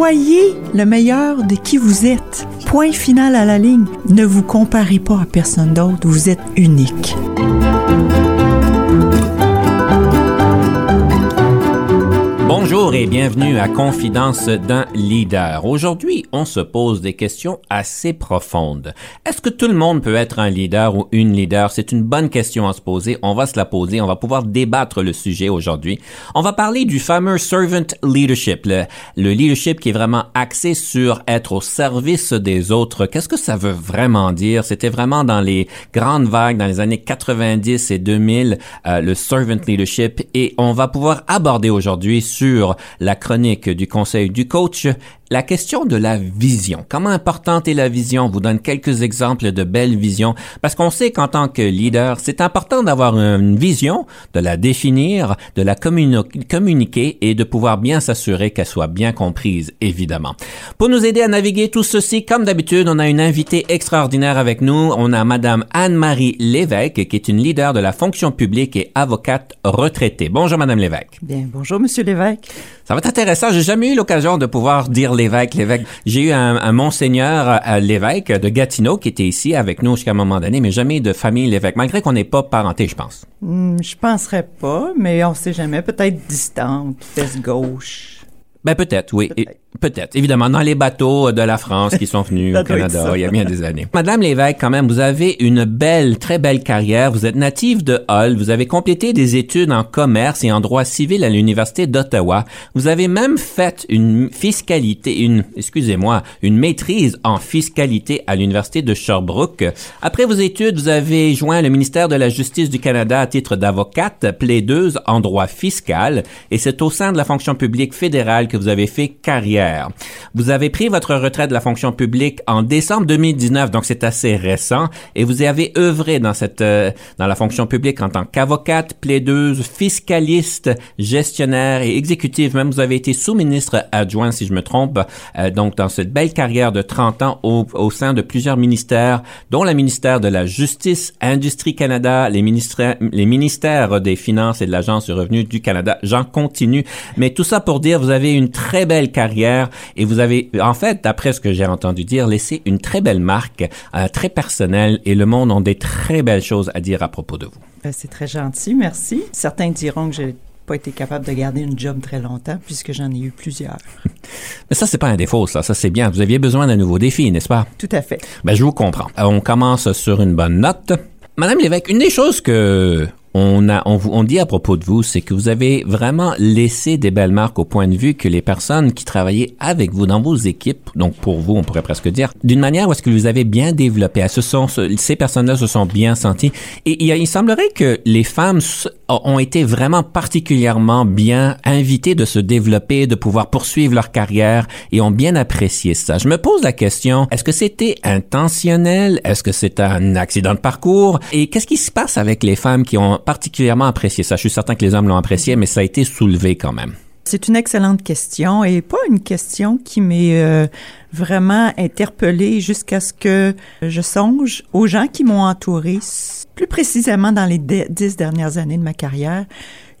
Soyez le meilleur de qui vous êtes. Point final à la ligne. Ne vous comparez pas à personne d'autre. Vous êtes unique. Bonjour et bienvenue à Confidence d'un leader. Aujourd'hui, on se pose des questions assez profondes. Est-ce que tout le monde peut être un leader ou une leader? C'est une bonne question à se poser. On va se la poser. On va pouvoir débattre le sujet aujourd'hui. On va parler du fameux servant leadership, le, le leadership qui est vraiment axé sur être au service des autres. Qu'est-ce que ça veut vraiment dire? C'était vraiment dans les grandes vagues dans les années 90 et 2000, euh, le servant leadership et on va pouvoir aborder aujourd'hui sur la chronique du conseil du coach la question de la vision. Comment importante est la vision? On vous donne quelques exemples de belles visions parce qu'on sait qu'en tant que leader, c'est important d'avoir une vision, de la définir, de la communiquer et de pouvoir bien s'assurer qu'elle soit bien comprise, évidemment. Pour nous aider à naviguer tout ceci, comme d'habitude, on a une invitée extraordinaire avec nous. On a Madame Anne-Marie Lévesque, qui est une leader de la fonction publique et avocate retraitée. Bonjour, Madame Lévesque. Bien, bonjour, Monsieur Lévesque. Ça va être intéressant. J'ai jamais eu l'occasion de pouvoir dire l'évêque, l'évêque. J'ai eu un, un monseigneur euh, l'évêque de Gatineau qui était ici avec nous jusqu'à un moment donné, mais jamais de famille l'évêque, malgré qu'on n'est pas parenté, je pense. Hmm, je penserais pas, mais on sait jamais. Peut-être distante, fesse gauche. Ben peut-être, oui. Peut-être. Évidemment, dans les bateaux de la France qui sont venus au Canada il y a bien des années. Madame Lévesque, quand même, vous avez une belle, très belle carrière. Vous êtes native de Hull. Vous avez complété des études en commerce et en droit civil à l'Université d'Ottawa. Vous avez même fait une fiscalité, une, excusez-moi, une maîtrise en fiscalité à l'Université de Sherbrooke. Après vos études, vous avez joint le ministère de la Justice du Canada à titre d'avocate, plaideuse en droit fiscal, et c'est au sein de la fonction publique fédérale que vous avez fait carrière. Vous avez pris votre retraite de la fonction publique en décembre 2019, donc c'est assez récent, et vous avez œuvré dans cette euh, dans la fonction publique en tant qu'avocate, plaideuse, fiscaliste, gestionnaire et exécutive. Même vous avez été sous-ministre adjoint, si je me trompe, euh, donc dans cette belle carrière de 30 ans au, au sein de plusieurs ministères, dont le ministère de la Justice, Industrie Canada, les ministères, les ministères des Finances et de l'Agence du revenu du Canada. J'en continue, mais tout ça pour dire, vous avez très belle carrière et vous avez, en fait, d'après ce que j'ai entendu dire, laissé une très belle marque, euh, très personnelle et le monde ont des très belles choses à dire à propos de vous. Ben, c'est très gentil, merci. Certains diront que j'ai pas été capable de garder une job très longtemps puisque j'en ai eu plusieurs. Mais ça, c'est pas un défaut, ça. Ça, c'est bien. Vous aviez besoin d'un nouveau défi, n'est-ce pas? Tout à fait. Ben, je vous comprends. On commence sur une bonne note. Madame Lévesque, une des choses que on a, on, vous- on dit à propos de vous, c'est que vous avez vraiment laissé des belles marques au point de vue que les personnes qui travaillaient avec vous dans vos équipes, donc pour vous, on pourrait presque dire, d'une manière où est-ce que vous avez bien développé, se sont, ces personnes-là se sont bien senties. Et il, il semblerait que les femmes ont été vraiment particulièrement bien invitées de se développer, de pouvoir poursuivre leur carrière et ont bien apprécié ça. Je me pose la question, est-ce que c'était intentionnel? Est-ce que c'est un accident de parcours? Et qu'est-ce qui se passe avec les femmes qui ont particulièrement apprécié ça? Je suis certain que les hommes l'ont apprécié, mais ça a été soulevé quand même. C'est une excellente question et pas une question qui m'est euh, vraiment interpellée jusqu'à ce que je songe aux gens qui m'ont entouré, plus précisément dans les dix dernières années de ma carrière,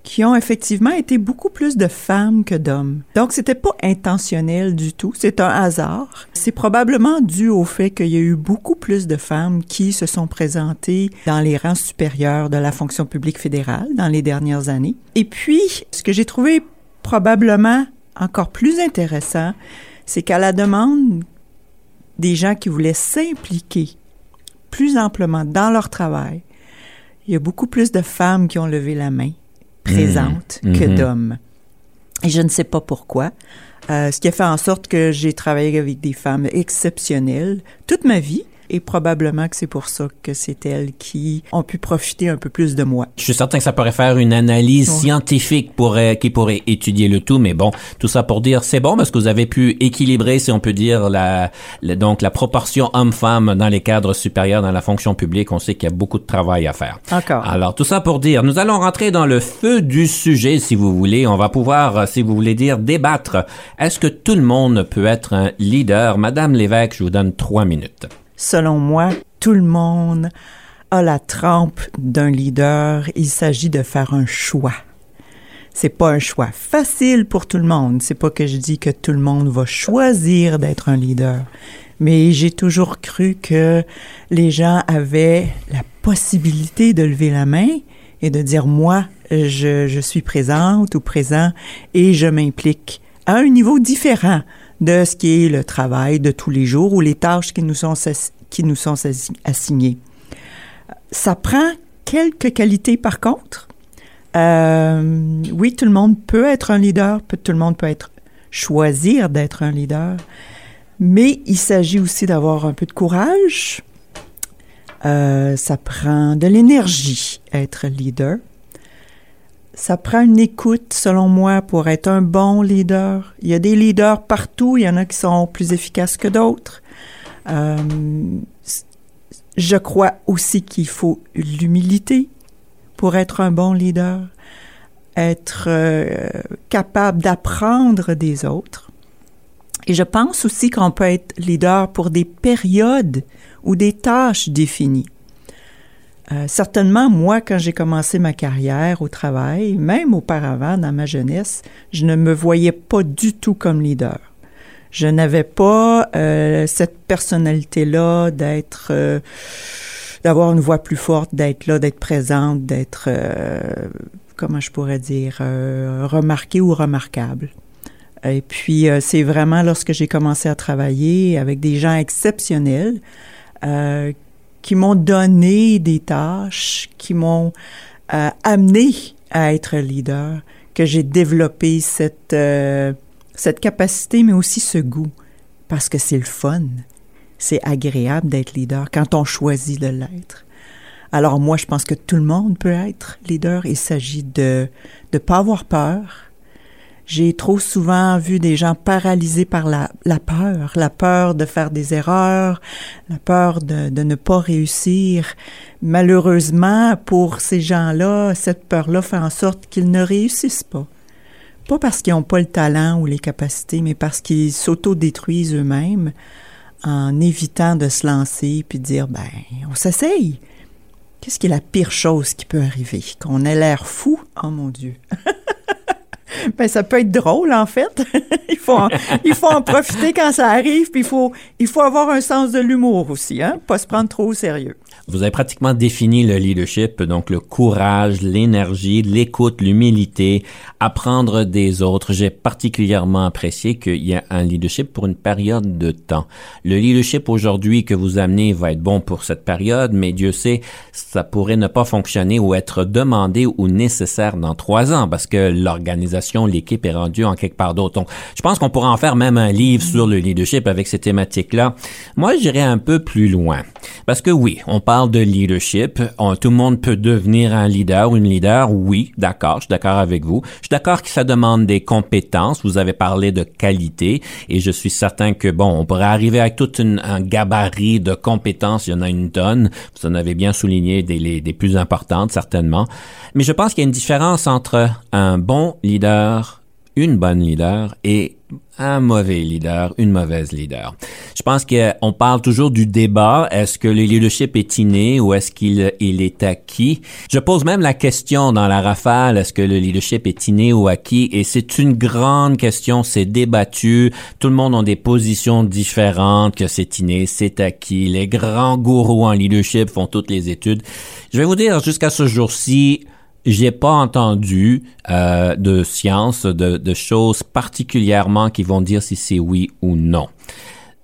qui ont effectivement été beaucoup plus de femmes que d'hommes. Donc, c'était pas intentionnel du tout. C'est un hasard. C'est probablement dû au fait qu'il y a eu beaucoup plus de femmes qui se sont présentées dans les rangs supérieurs de la fonction publique fédérale dans les dernières années. Et puis, ce que j'ai trouvé probablement encore plus intéressant, c'est qu'à la demande des gens qui voulaient s'impliquer plus amplement dans leur travail, il y a beaucoup plus de femmes qui ont levé la main présentes Mhm. que Mhm. d'hommes. Et je ne sais pas pourquoi. Euh, ce qui a fait en sorte que j'ai travaillé avec des femmes exceptionnelles toute ma vie, et probablement que c'est pour ça que c'est elles qui ont pu profiter un peu plus de moi. Je suis certain que ça pourrait faire une analyse scientifique pour, qui pourrait étudier le tout, mais bon, tout ça pour dire c'est bon parce que vous avez pu équilibrer, si on peut dire, la, donc la proportion homme-femme dans les cadres supérieurs dans la fonction publique. On sait qu'il y a beaucoup de travail à faire. Encore. Alors tout ça pour dire, nous allons rentrer dans le feu du sujet, si vous voulez. On va pouvoir, si vous voulez dire, débattre. Est-ce que tout le monde peut être un leader? Madame Lévesque, je vous donne trois minutes. Selon moi, tout le monde a la trempe d'un leader. Il s'agit de faire un choix. C'est pas un choix facile pour tout le monde. C'est pas que je dis que tout le monde va choisir d'être un leader. Mais j'ai toujours cru que les gens avaient la possibilité de lever la main et de dire moi, je, je suis présente ou présent et je m'implique à un niveau différent de ce qui est le travail de tous les jours ou les tâches qui nous sont, qui nous sont assignées. Ça prend quelques qualités par contre. Euh, oui, tout le monde peut être un leader, tout le monde peut choisir d'être un leader, mais il s'agit aussi d'avoir un peu de courage. Euh, ça prend de l'énergie être leader. Ça prend une écoute, selon moi, pour être un bon leader. Il y a des leaders partout, il y en a qui sont plus efficaces que d'autres. Euh, je crois aussi qu'il faut l'humilité pour être un bon leader, être euh, capable d'apprendre des autres. Et je pense aussi qu'on peut être leader pour des périodes ou des tâches définies. Euh, certainement, moi, quand j'ai commencé ma carrière au travail, même auparavant, dans ma jeunesse, je ne me voyais pas du tout comme leader. Je n'avais pas euh, cette personnalité-là d'être, euh, d'avoir une voix plus forte, d'être là, d'être présente, d'être, comment je pourrais dire, remarquée ou remarquable. Et puis, c'est vraiment lorsque j'ai commencé à travailler avec des gens exceptionnels qui m'ont donné des tâches, qui m'ont euh, amené à être leader, que j'ai développé cette, euh, cette capacité, mais aussi ce goût, parce que c'est le fun. C'est agréable d'être leader quand on choisit de l'être. Alors moi, je pense que tout le monde peut être leader. Il s'agit de ne pas avoir peur, j'ai trop souvent vu des gens paralysés par la, peur, la peur de faire des erreurs, la peur de, de ne pas réussir. Malheureusement, pour ces gens-là, cette peur-là fait en sorte qu'ils ne réussissent pas. Pas parce qu'ils n'ont pas le talent ou les capacités, mais parce qu'ils s'auto-détruisent eux-mêmes en évitant de se lancer puis dire, ben, on s'essaye. Qu'est-ce qui est la pire chose qui peut arriver? Qu'on ait l'air fou? Oh mon Dieu! ben, ça peut être drôle, en fait. il, faut en, il faut en profiter quand ça arrive, puis il faut, il faut avoir un sens de l'humour aussi, hein? Pas se prendre trop au sérieux. Vous avez pratiquement défini le leadership, donc le courage, l'énergie, l'écoute, l'humilité, apprendre des autres. J'ai particulièrement apprécié qu'il y a un leadership pour une période de temps. Le leadership aujourd'hui que vous amenez va être bon pour cette période, mais Dieu sait, ça pourrait ne pas fonctionner ou être demandé ou nécessaire dans trois ans parce que l'organisation, l'équipe est rendue en quelque part d'autre. Donc, je pense qu'on pourrait en faire même un livre sur le leadership avec ces thématiques-là. Moi, j'irais un peu plus loin. Parce que oui, on parle de leadership. tout le monde peut devenir un leader ou une leader. Oui, d'accord, je suis d'accord avec vous. Je suis d'accord que ça demande des compétences. Vous avez parlé de qualité et je suis certain que, bon, on pourrait arriver avec tout un gabarit de compétences. Il y en a une tonne. Vous en avez bien souligné des, des plus importantes, certainement. Mais je pense qu'il y a une différence entre un bon leader, une bonne leader et un mauvais leader, une mauvaise leader. Je pense qu'on parle toujours du débat. Est-ce que le leadership est inné ou est-ce qu'il il est acquis? Je pose même la question dans la rafale, est-ce que le leadership est inné ou acquis? Et c'est une grande question, c'est débattu. Tout le monde a des positions différentes, que c'est inné, c'est acquis. Les grands gourous en leadership font toutes les études. Je vais vous dire, jusqu'à ce jour-ci, j'ai pas entendu euh, de science, de, de, choses particulièrement qui vont dire si c'est oui ou non.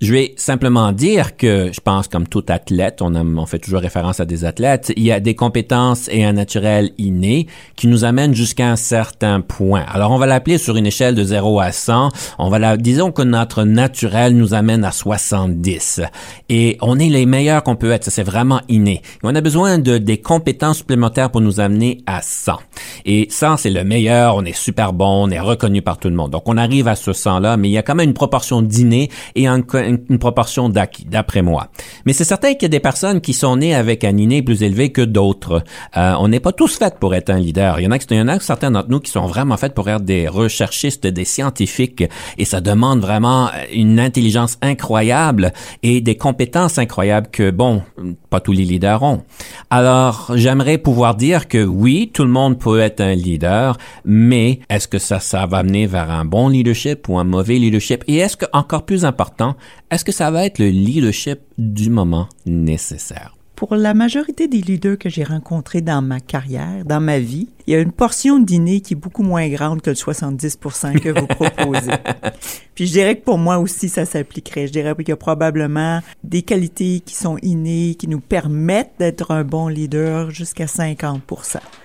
Je vais simplement dire que je pense comme tout athlète, on, on fait toujours référence à des athlètes, il y a des compétences et un naturel inné qui nous amènent jusqu'à un certain point. Alors on va l'appeler sur une échelle de 0 à 100, on va la, disons que notre naturel nous amène à 70 et on est les meilleurs qu'on peut être, ça c'est vraiment inné. On a besoin de des compétences supplémentaires pour nous amener à 100. Et 100 c'est le meilleur, on est super bon, on est reconnu par tout le monde. Donc on arrive à ce 100 là, mais il y a quand même une proportion d'inné et un une, proportion d'acquis, d'après moi. Mais c'est certain qu'il y a des personnes qui sont nées avec un inné plus élevé que d'autres. Euh, on n'est pas tous faits pour être un leader. Il y en a, il certains d'entre nous qui sont vraiment faits pour être des recherchistes, des scientifiques, et ça demande vraiment une intelligence incroyable et des compétences incroyables que, bon, pas tous les leaders ont. Alors, j'aimerais pouvoir dire que oui, tout le monde peut être un leader, mais est-ce que ça, ça va mener vers un bon leadership ou un mauvais leadership? Et est-ce que, encore plus important, est-ce que ça va être le leadership du moment nécessaire? Pour la majorité des leaders que j'ai rencontrés dans ma carrière, dans ma vie, il y a une portion de dîner qui est beaucoup moins grande que le 70 que vous proposez. Puis je dirais que pour moi aussi, ça s'appliquerait. Je dirais qu'il y a probablement des qualités qui sont innées, qui nous permettent d'être un bon leader jusqu'à 50%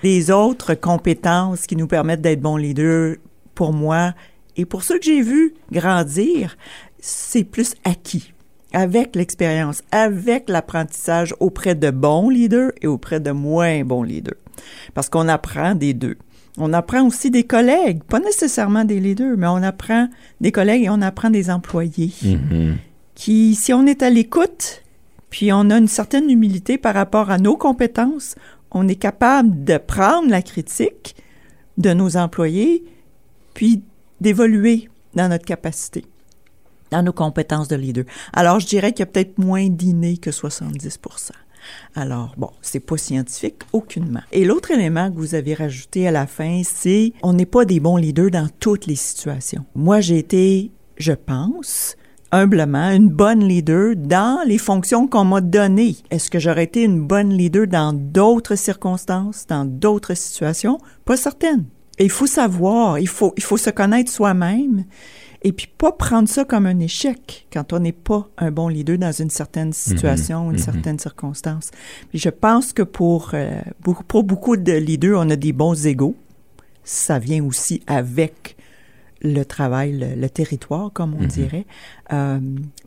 Les autres compétences qui nous permettent d'être bons leaders, pour moi, et pour ceux que j'ai vus grandir, c'est plus acquis avec l'expérience, avec l'apprentissage auprès de bons leaders et auprès de moins bons leaders. Parce qu'on apprend des deux. On apprend aussi des collègues, pas nécessairement des leaders, mais on apprend des collègues et on apprend des employés mm-hmm. qui, si on est à l'écoute, puis on a une certaine humilité par rapport à nos compétences, on est capable de prendre la critique de nos employés, puis d'évoluer dans notre capacité, dans nos compétences de leader. Alors, je dirais qu'il y a peut-être moins d'innés que 70% alors, bon, c'est pas scientifique, aucunement. Et l'autre élément que vous avez rajouté à la fin, c'est on n'est pas des bons leaders dans toutes les situations. Moi, j'ai été, je pense, humblement, une bonne leader dans les fonctions qu'on m'a données. Est-ce que j'aurais été une bonne leader dans d'autres circonstances, dans d'autres situations? Pas certaine. Et il faut savoir, il faut, il faut se connaître soi-même et puis pas prendre ça comme un échec quand on n'est pas un bon leader dans une certaine mhm. situation, une mhm. certaine circonstance. Puis je pense que pour, euh, pour beaucoup de leaders, on a des bons égaux. Ça vient aussi avec le travail, le, territoire, comme on mhm. dirait. Euh,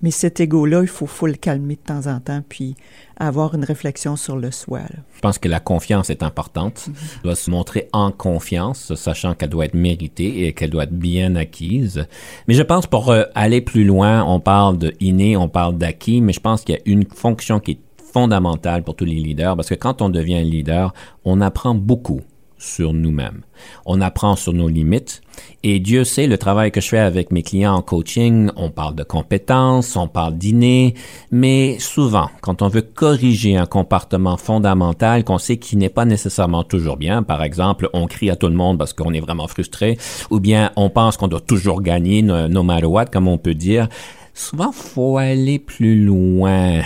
mais cet ego-là, il faut, faut le calmer de temps en temps, puis avoir une réflexion sur le soi. Je pense que la confiance est importante. On doit se montrer en confiance, sachant qu'elle doit être méritée et qu'elle doit être bien acquise. Mais je pense pour euh, aller plus loin, on parle de inné, on parle d'acquis, mais je pense qu'il y a une fonction qui est fondamentale pour tous les leaders, parce que quand on devient un leader, on apprend beaucoup sur nous-mêmes. On apprend sur nos limites. Et Dieu sait le travail que je fais avec mes clients en coaching. On parle de compétences, on parle d'inné, mais souvent, quand on veut corriger un comportement fondamental qu'on sait qui n'est pas nécessairement toujours bien, par exemple, on crie à tout le monde parce qu'on est vraiment frustré, ou bien on pense qu'on doit toujours gagner, no matter what, comme on peut dire, souvent, faut aller plus loin.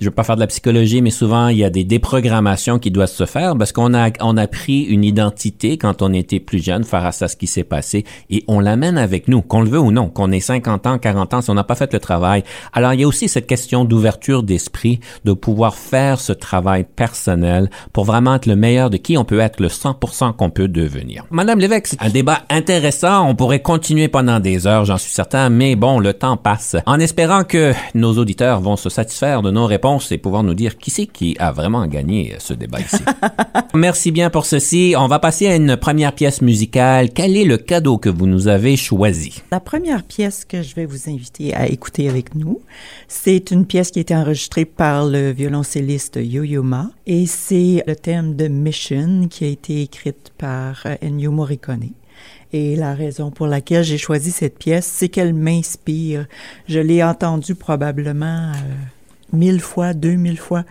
Je veux pas faire de la psychologie, mais souvent, il y a des déprogrammations qui doivent se faire parce qu'on a, on a pris une identité quand on était plus jeune face à ce qui s'est passé et on l'amène avec nous, qu'on le veut ou non, qu'on ait 50 ans, 40 ans, si on n'a pas fait le travail. Alors, il y a aussi cette question d'ouverture d'esprit, de pouvoir faire ce travail personnel pour vraiment être le meilleur de qui on peut être, le 100% qu'on peut devenir. Madame Lévesque, c'est un débat intéressant. On pourrait continuer pendant des heures, j'en suis certain, mais bon, le temps passe en espérant que nos auditeurs vont se satisfaire de nos réponses et pouvoir nous dire qui c'est qui a vraiment gagné ce débat ici. Merci bien pour ceci. On va passer à une première pièce musicale. Quel est le cadeau que vous nous avez choisi? La première pièce que je vais vous inviter à écouter avec nous, c'est une pièce qui a été enregistrée par le violoncelliste Yo-Yo Ma et c'est le thème de Mission qui a été écrite par Ennio Morricone. Et la raison pour laquelle j'ai choisi cette pièce, c'est qu'elle m'inspire. Je l'ai entendue probablement euh, mille fois, deux mille fois.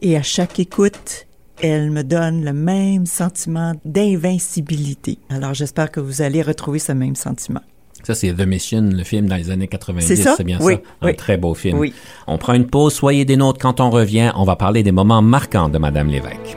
Et à chaque écoute, elle me donne le même sentiment d'invincibilité. Alors j'espère que vous allez retrouver ce même sentiment. Ça, c'est The Mission, le film dans les années 90. C'est bien ça? Un très beau film. Oui. On prend une pause. Soyez des nôtres. Quand on revient, on va parler des moments marquants de Madame Lévesque.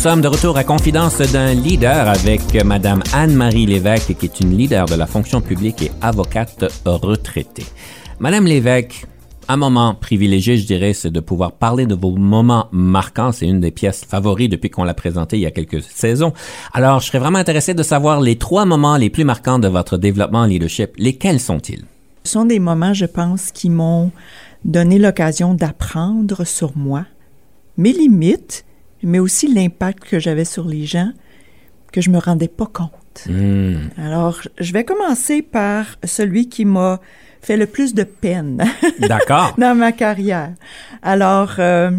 sommes de retour à Confidence d'un leader avec Madame Anne-Marie Lévesque, qui est une leader de la fonction publique et avocate retraitée. Madame Lévesque, un moment privilégié, je dirais, c'est de pouvoir parler de vos moments marquants. C'est une des pièces favorites depuis qu'on l'a présentée il y a quelques saisons. Alors, je serais vraiment intéressé de savoir les trois moments les plus marquants de votre développement en leadership. Lesquels sont-ils? Ce sont des moments, je pense, qui m'ont donné l'occasion d'apprendre sur moi, mes limites, mais aussi l'impact que j'avais sur les gens que je me rendais pas compte. Hmm. Alors, je vais commencer par celui qui m'a fait le plus de peine D'accord. dans ma carrière. Alors, euh,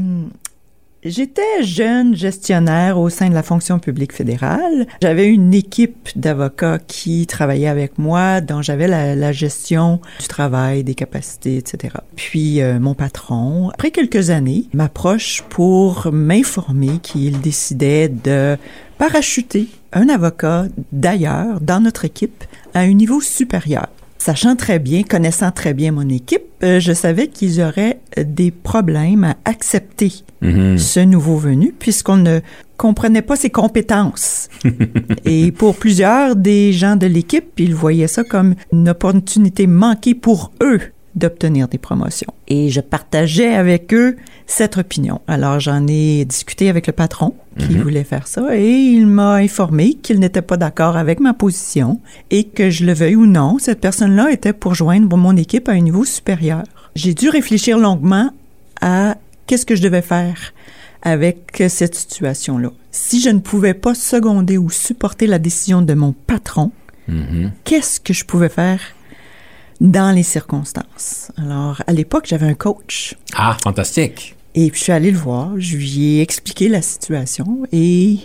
J'étais jeune gestionnaire au sein de la fonction publique fédérale. J'avais une équipe d'avocats qui travaillait avec moi, dont j'avais la, gestion du travail, des capacités, etc. Puis euh, mon patron, après quelques années, m'approche pour m'informer qu'il décidait de parachuter un avocat d'ailleurs dans notre équipe à un niveau supérieur. Sachant très bien, connaissant très bien mon équipe, euh, je savais qu'ils auraient des problèmes à accepter Mhm. ce nouveau venu puisqu'on ne comprenait pas ses compétences. Et pour plusieurs des gens de l'équipe, ils voyaient ça comme une opportunité manquée pour eux d'obtenir des promotions. Et je partageais avec eux cette opinion. Alors j'en ai discuté avec le patron qui Mhm. voulait faire ça et il m'a informé qu'il n'était pas d'accord avec ma position et que je le veuille ou non, cette personne-là était pour joindre mon équipe à un niveau supérieur. J'ai dû réfléchir longuement à qu'est-ce que je devais faire avec cette situation-là. Si je ne pouvais pas seconder ou supporter la décision de mon patron, Mhm. qu'est-ce que je pouvais faire dans les circonstances? Alors, à l'époque, j'avais un coach. Ah, fantastique. Et puis, je suis allée le voir, je lui ai expliqué la situation et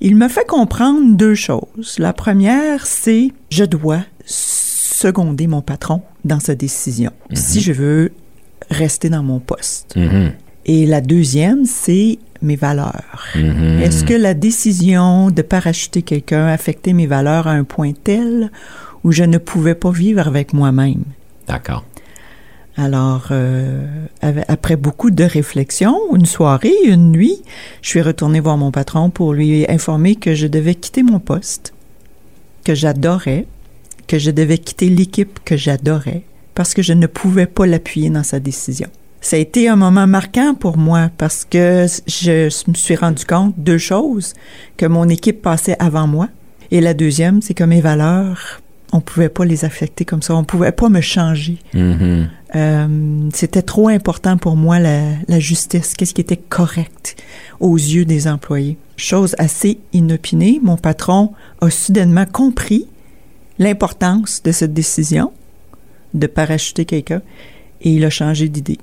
il me fait comprendre deux choses. La première, c'est je dois seconder mon patron dans sa décision si je veux rester dans mon poste. Mhm. Et la deuxième, c'est mes valeurs. Mhm. Est-ce que la décision de parachuter quelqu'un affectait mes valeurs à un point tel où je ne pouvais pas vivre avec moi-même? D'accord. Alors, euh, après beaucoup de réflexions, une soirée, une nuit, je suis retournée voir mon patron pour lui informer que je devais quitter mon poste, que j'adorais, que je devais quitter l'équipe que j'adorais, parce que je ne pouvais pas l'appuyer dans sa décision. Ça a été un moment marquant pour moi parce que je me suis rendu compte de deux choses, que mon équipe passait avant moi, et la deuxième, c'est que mes valeurs, on pouvait pas les affecter comme ça, on pouvait pas me changer. Mhm. Euh, c'était trop important pour moi la, la justice, qu'est-ce qui était correct aux yeux des employés. Chose assez inopinée, mon patron a soudainement compris l'importance de cette décision de parachuter quelqu'un et il a changé d'idée.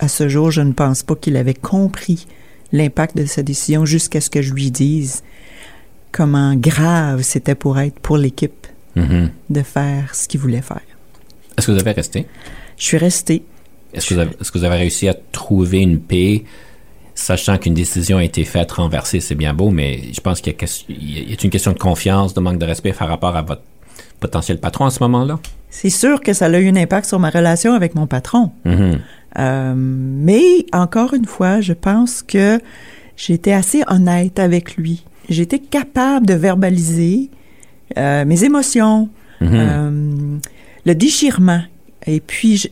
À ce jour, je ne pense pas qu'il avait compris l'impact de sa décision jusqu'à ce que je lui dise comment grave c'était pour être pour l'équipe Mhm. de faire ce qu'il voulait faire. Est-ce que vous avez resté? Je suis restée Est-ce que, vous avez- est-ce que vous avez réussi à trouver une paix, sachant qu'une décision a été faite, renversée, c'est bien beau, mais je pense qu'il y a, ques- il y a une question de confiance, de manque de respect par rapport à votre potentiel patron à ce moment-là? C'est sûr que ça a eu un impact sur ma relation avec mon patron. Mhm. Euh, mais encore une fois, je pense que j'étais assez honnête avec lui. J'étais capable de verbaliser euh, mes émotions, Mhm. euh, le déchirement. Et puis,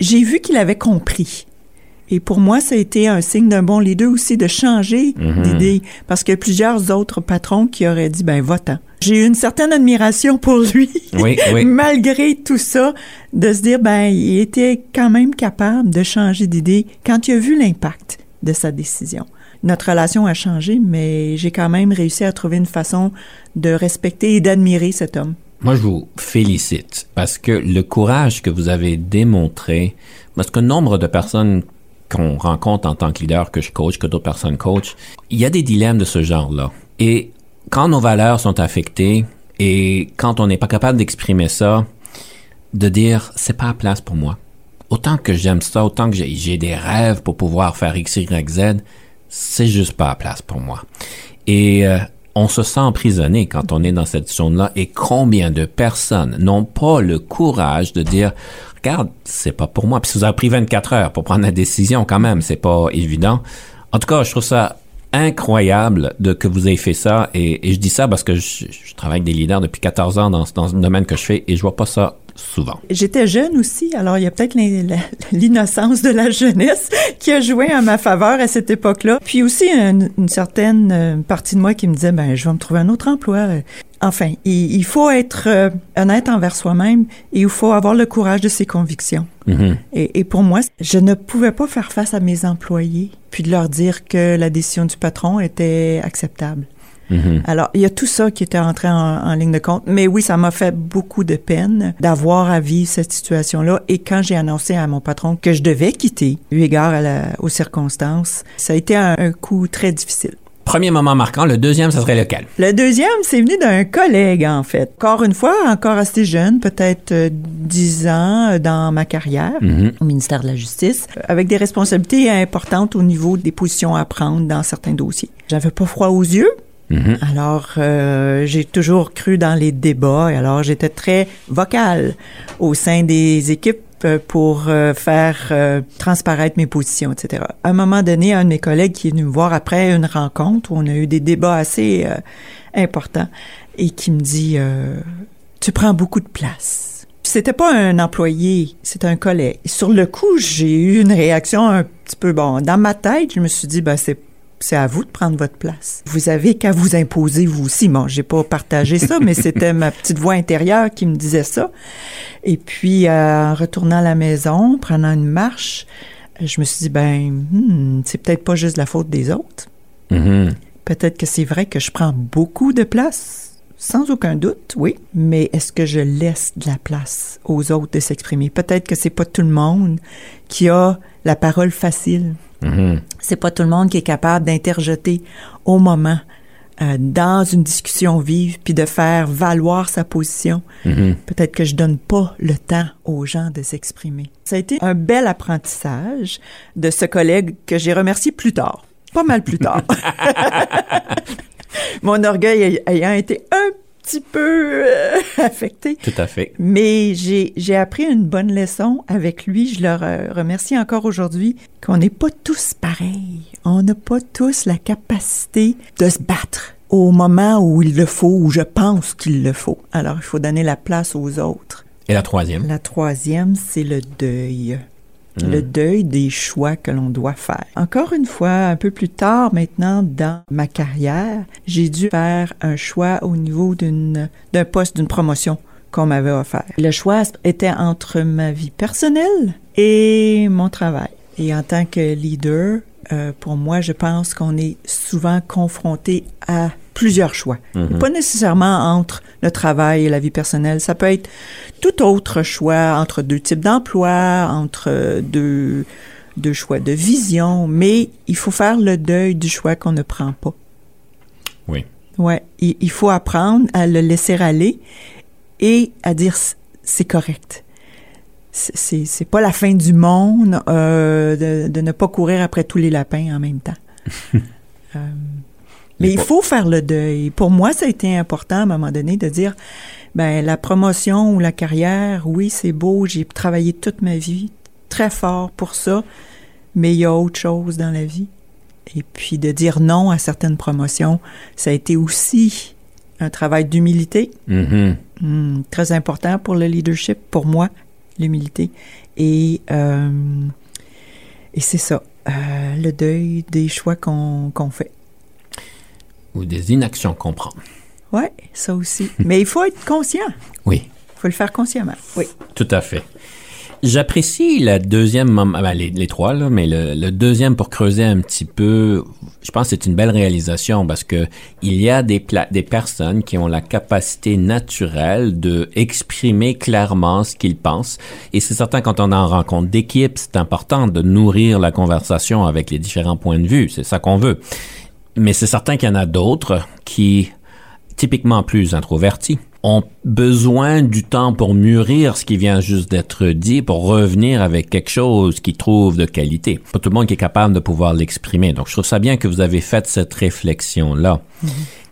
j'ai vu qu'il avait compris. Et pour moi, ça a été un signe d'un bon leader aussi de changer Mhm. d'idée. Parce qu'il y a plusieurs autres patrons qui auraient dit, ben, va-t'en. J'ai eu une certaine admiration pour lui. Oui, oui. Malgré tout ça, de se dire, ben, il était quand même capable de changer d'idée quand il a vu l'impact de sa décision. Notre relation a changé, mais j'ai quand même réussi à trouver une façon de respecter et d'admirer cet homme. Moi, je vous félicite parce que le courage que vous avez démontré, parce que nombre de personnes qu'on rencontre en tant que leader, que je coach, que d'autres personnes coachent, il y a des dilemmes de ce genre-là. Et quand nos valeurs sont affectées et quand on n'est pas capable d'exprimer ça, de dire c'est pas la place pour moi. Autant que j'aime ça, autant que j'ai des rêves pour pouvoir faire X, Y, Z, c'est juste pas la place pour moi. Et euh, on se sent emprisonné quand on est dans cette zone-là. Et combien de personnes n'ont pas le courage de dire regarde, c'est pas pour moi. Puis si vous avez pris 24 heures pour prendre la décision, quand même, c'est pas évident. En tout cas, je trouve ça incroyable de que vous ayez fait ça. Et, je dis ça parce que je, travaille avec des leaders depuis 14 ans dans, dans un domaine que je fais et je vois pas ça souvent. J'étais jeune aussi, alors il y a peut-être l'innocence de la jeunesse qui a joué à ma faveur à cette époque-là. Puis aussi une, certaine euh, partie de moi qui me disait, ben je vais me trouver un autre emploi. Enfin, il, faut être euh, honnête envers soi-même et il faut avoir le courage de ses convictions. Mm-hmm. et, et, pour moi, je ne pouvais pas faire face à mes employés puis de leur dire que la décision du patron était acceptable. Mm-hmm. Alors, il y a tout ça qui était entré en, ligne de compte. Mais oui, ça m'a fait beaucoup de peine d'avoir à vivre cette situation-là. Et quand j'ai annoncé à mon patron que je devais quitter, eu égard aux circonstances, ça a été un, coup très difficile premier moment marquant. Le deuxième, ça serait lequel? Le deuxième, c'est venu d'un collègue, en fait. Encore une fois, encore assez jeune, peut-être euh, dix ans euh, dans ma carrière mm-hmm. au ministère de la Justice, avec des responsabilités importantes au niveau des positions à prendre dans certains dossiers. J'avais pas froid aux yeux, Mm-hmm. Alors, euh, j'ai toujours cru dans les débats et alors j'étais très vocale au sein des équipes euh, pour euh, faire transparaître mes positions, etc. À un moment donné, un de mes collègues qui est venu me voir après une rencontre où on a eu des débats assez importants et qui me dit Tu prends beaucoup de place. C'était pas un employé, c'était un collègue. Sur le coup, j'ai eu une réaction un petit peu bon. Dans ma tête, je me suis dit ben c'est c'est à vous de prendre votre place. Vous avez qu'à vous imposer vous aussi. Bon, j'ai pas partagé ça, mais c'était ma petite voix intérieure qui me disait ça. Et puis, euh, en retournant à la maison, prenant une marche, je me suis dit, ben, hmm, c'est peut-être pas juste la faute des autres. Mm-hmm. Peut-être que c'est vrai que je prends beaucoup de place, sans aucun doute, oui. Mais est-ce que je laisse de la place aux autres de s'exprimer? Peut-être que c'est pas tout le monde qui a la parole facile. Mm-hmm. C'est pas tout le monde qui est capable d'interjeter au moment euh, dans une discussion vive puis de faire valoir sa position. Mm-hmm. Peut-être que je donne pas le temps aux gens de s'exprimer. Ça a été un bel apprentissage de ce collègue que j'ai remercié plus tard, pas mal plus tard. Mon orgueil ayant été un petit peu euh, affecté. Tout à fait. Mais j'ai appris une bonne leçon avec lui. Je le remercie encore aujourd'hui qu'on n'est pas tous pareils. On n'a pas tous la capacité de se battre au moment où il le faut, où je pense qu'il le faut. Alors, il faut donner la place aux autres. Et la troisième? La troisième, c'est le deuil le mm. deuil des choix que l'on doit faire. Encore une fois, un peu plus tard maintenant dans ma carrière, j'ai dû faire un choix au niveau d'une d'un poste, d'une promotion qu'on m'avait offert. Le choix était entre ma vie personnelle et mon travail. Et en tant que leader, euh, pour moi, je pense qu'on est souvent confronté à plusieurs choix. Mhm. Pas nécessairement entre le travail et la vie personnelle. Ça peut être tout autre choix entre deux types d'emplois, entre deux, deux choix de vision, mais il faut faire le deuil du choix qu'on ne prend pas. Oui. Ouais, il, il faut apprendre à le laisser aller et à dire c'est correct c'est c'est pas la fin du monde euh, de, de, ne pas courir après tous les lapins en même temps. euh, mais il faut faire le deuil. Pour moi, ça a été important à un moment donné de dire, ben la promotion ou la carrière, oui, c'est beau, j'ai travaillé toute ma vie très fort pour ça, mais il y a autre chose dans la vie. Et puis de dire non à certaines promotions, ça a été aussi un travail d'humilité, mm-hmm. hmm, très important pour le leadership, pour moi, l'humilité. Et, euh, et c'est ça, euh, le deuil des choix qu'on fait. Ou des inactions qu'on prend. Oui, ça aussi. Mais il faut être conscient. Oui. Il faut le faire consciemment. Oui. Tout à fait. J'apprécie la deuxième, ben, les, trois, là, mais le, deuxième pour creuser un petit peu, je pense que c'est une belle réalisation parce que il y a des, des personnes qui ont la capacité naturelle de exprimer clairement ce qu'ils pensent. Et c'est certain quand on est en rencontre d'équipe, c'est important de nourrir la conversation avec les différents points de vue. C'est ça qu'on veut. Mais c'est certain qu'il y en a d'autres qui, typiquement plus introvertis, ont besoin du temps pour mûrir ce qui vient juste d'être dit, pour revenir avec quelque chose qu'ils trouvent de qualité. Pas tout le monde qui est capable de pouvoir l'exprimer. Donc, je trouve ça bien que vous avez fait cette réflexion-là. Mm-hmm.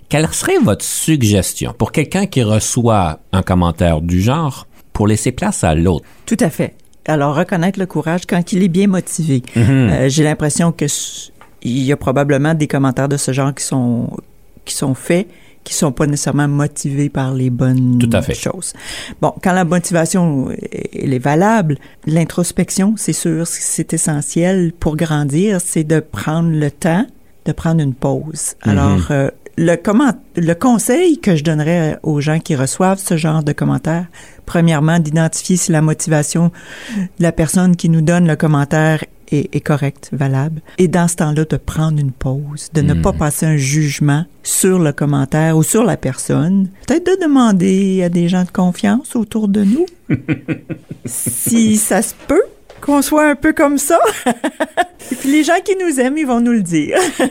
Quelle serait votre suggestion pour quelqu'un qui reçoit un commentaire du genre pour laisser place à l'autre? Tout à fait. Alors, reconnaître le courage quand il est bien motivé. Euh, J'ai l'impression que il y a probablement des commentaires de ce genre qui sont qui sont faits qui sont pas nécessairement motivés par les bonnes Tout à fait. choses. Bon, quand la motivation elle est valable, l'introspection, c'est sûr, c'est essentiel pour grandir, c'est de prendre le temps de prendre une pause. Alors, euh, le, comment, le conseil que je donnerais aux gens qui reçoivent ce genre de commentaires, premièrement, d'identifier si la motivation de la personne qui nous donne le commentaire est, est correcte, valable. Et dans ce temps-là, de prendre une pause, de ne Mhm. pas passer un jugement sur le commentaire ou sur la personne. Peut-être de demander à des gens de confiance autour de nous si ça se peut qu'on soit un peu comme ça. Et puis les gens qui nous aiment, ils vont nous le dire.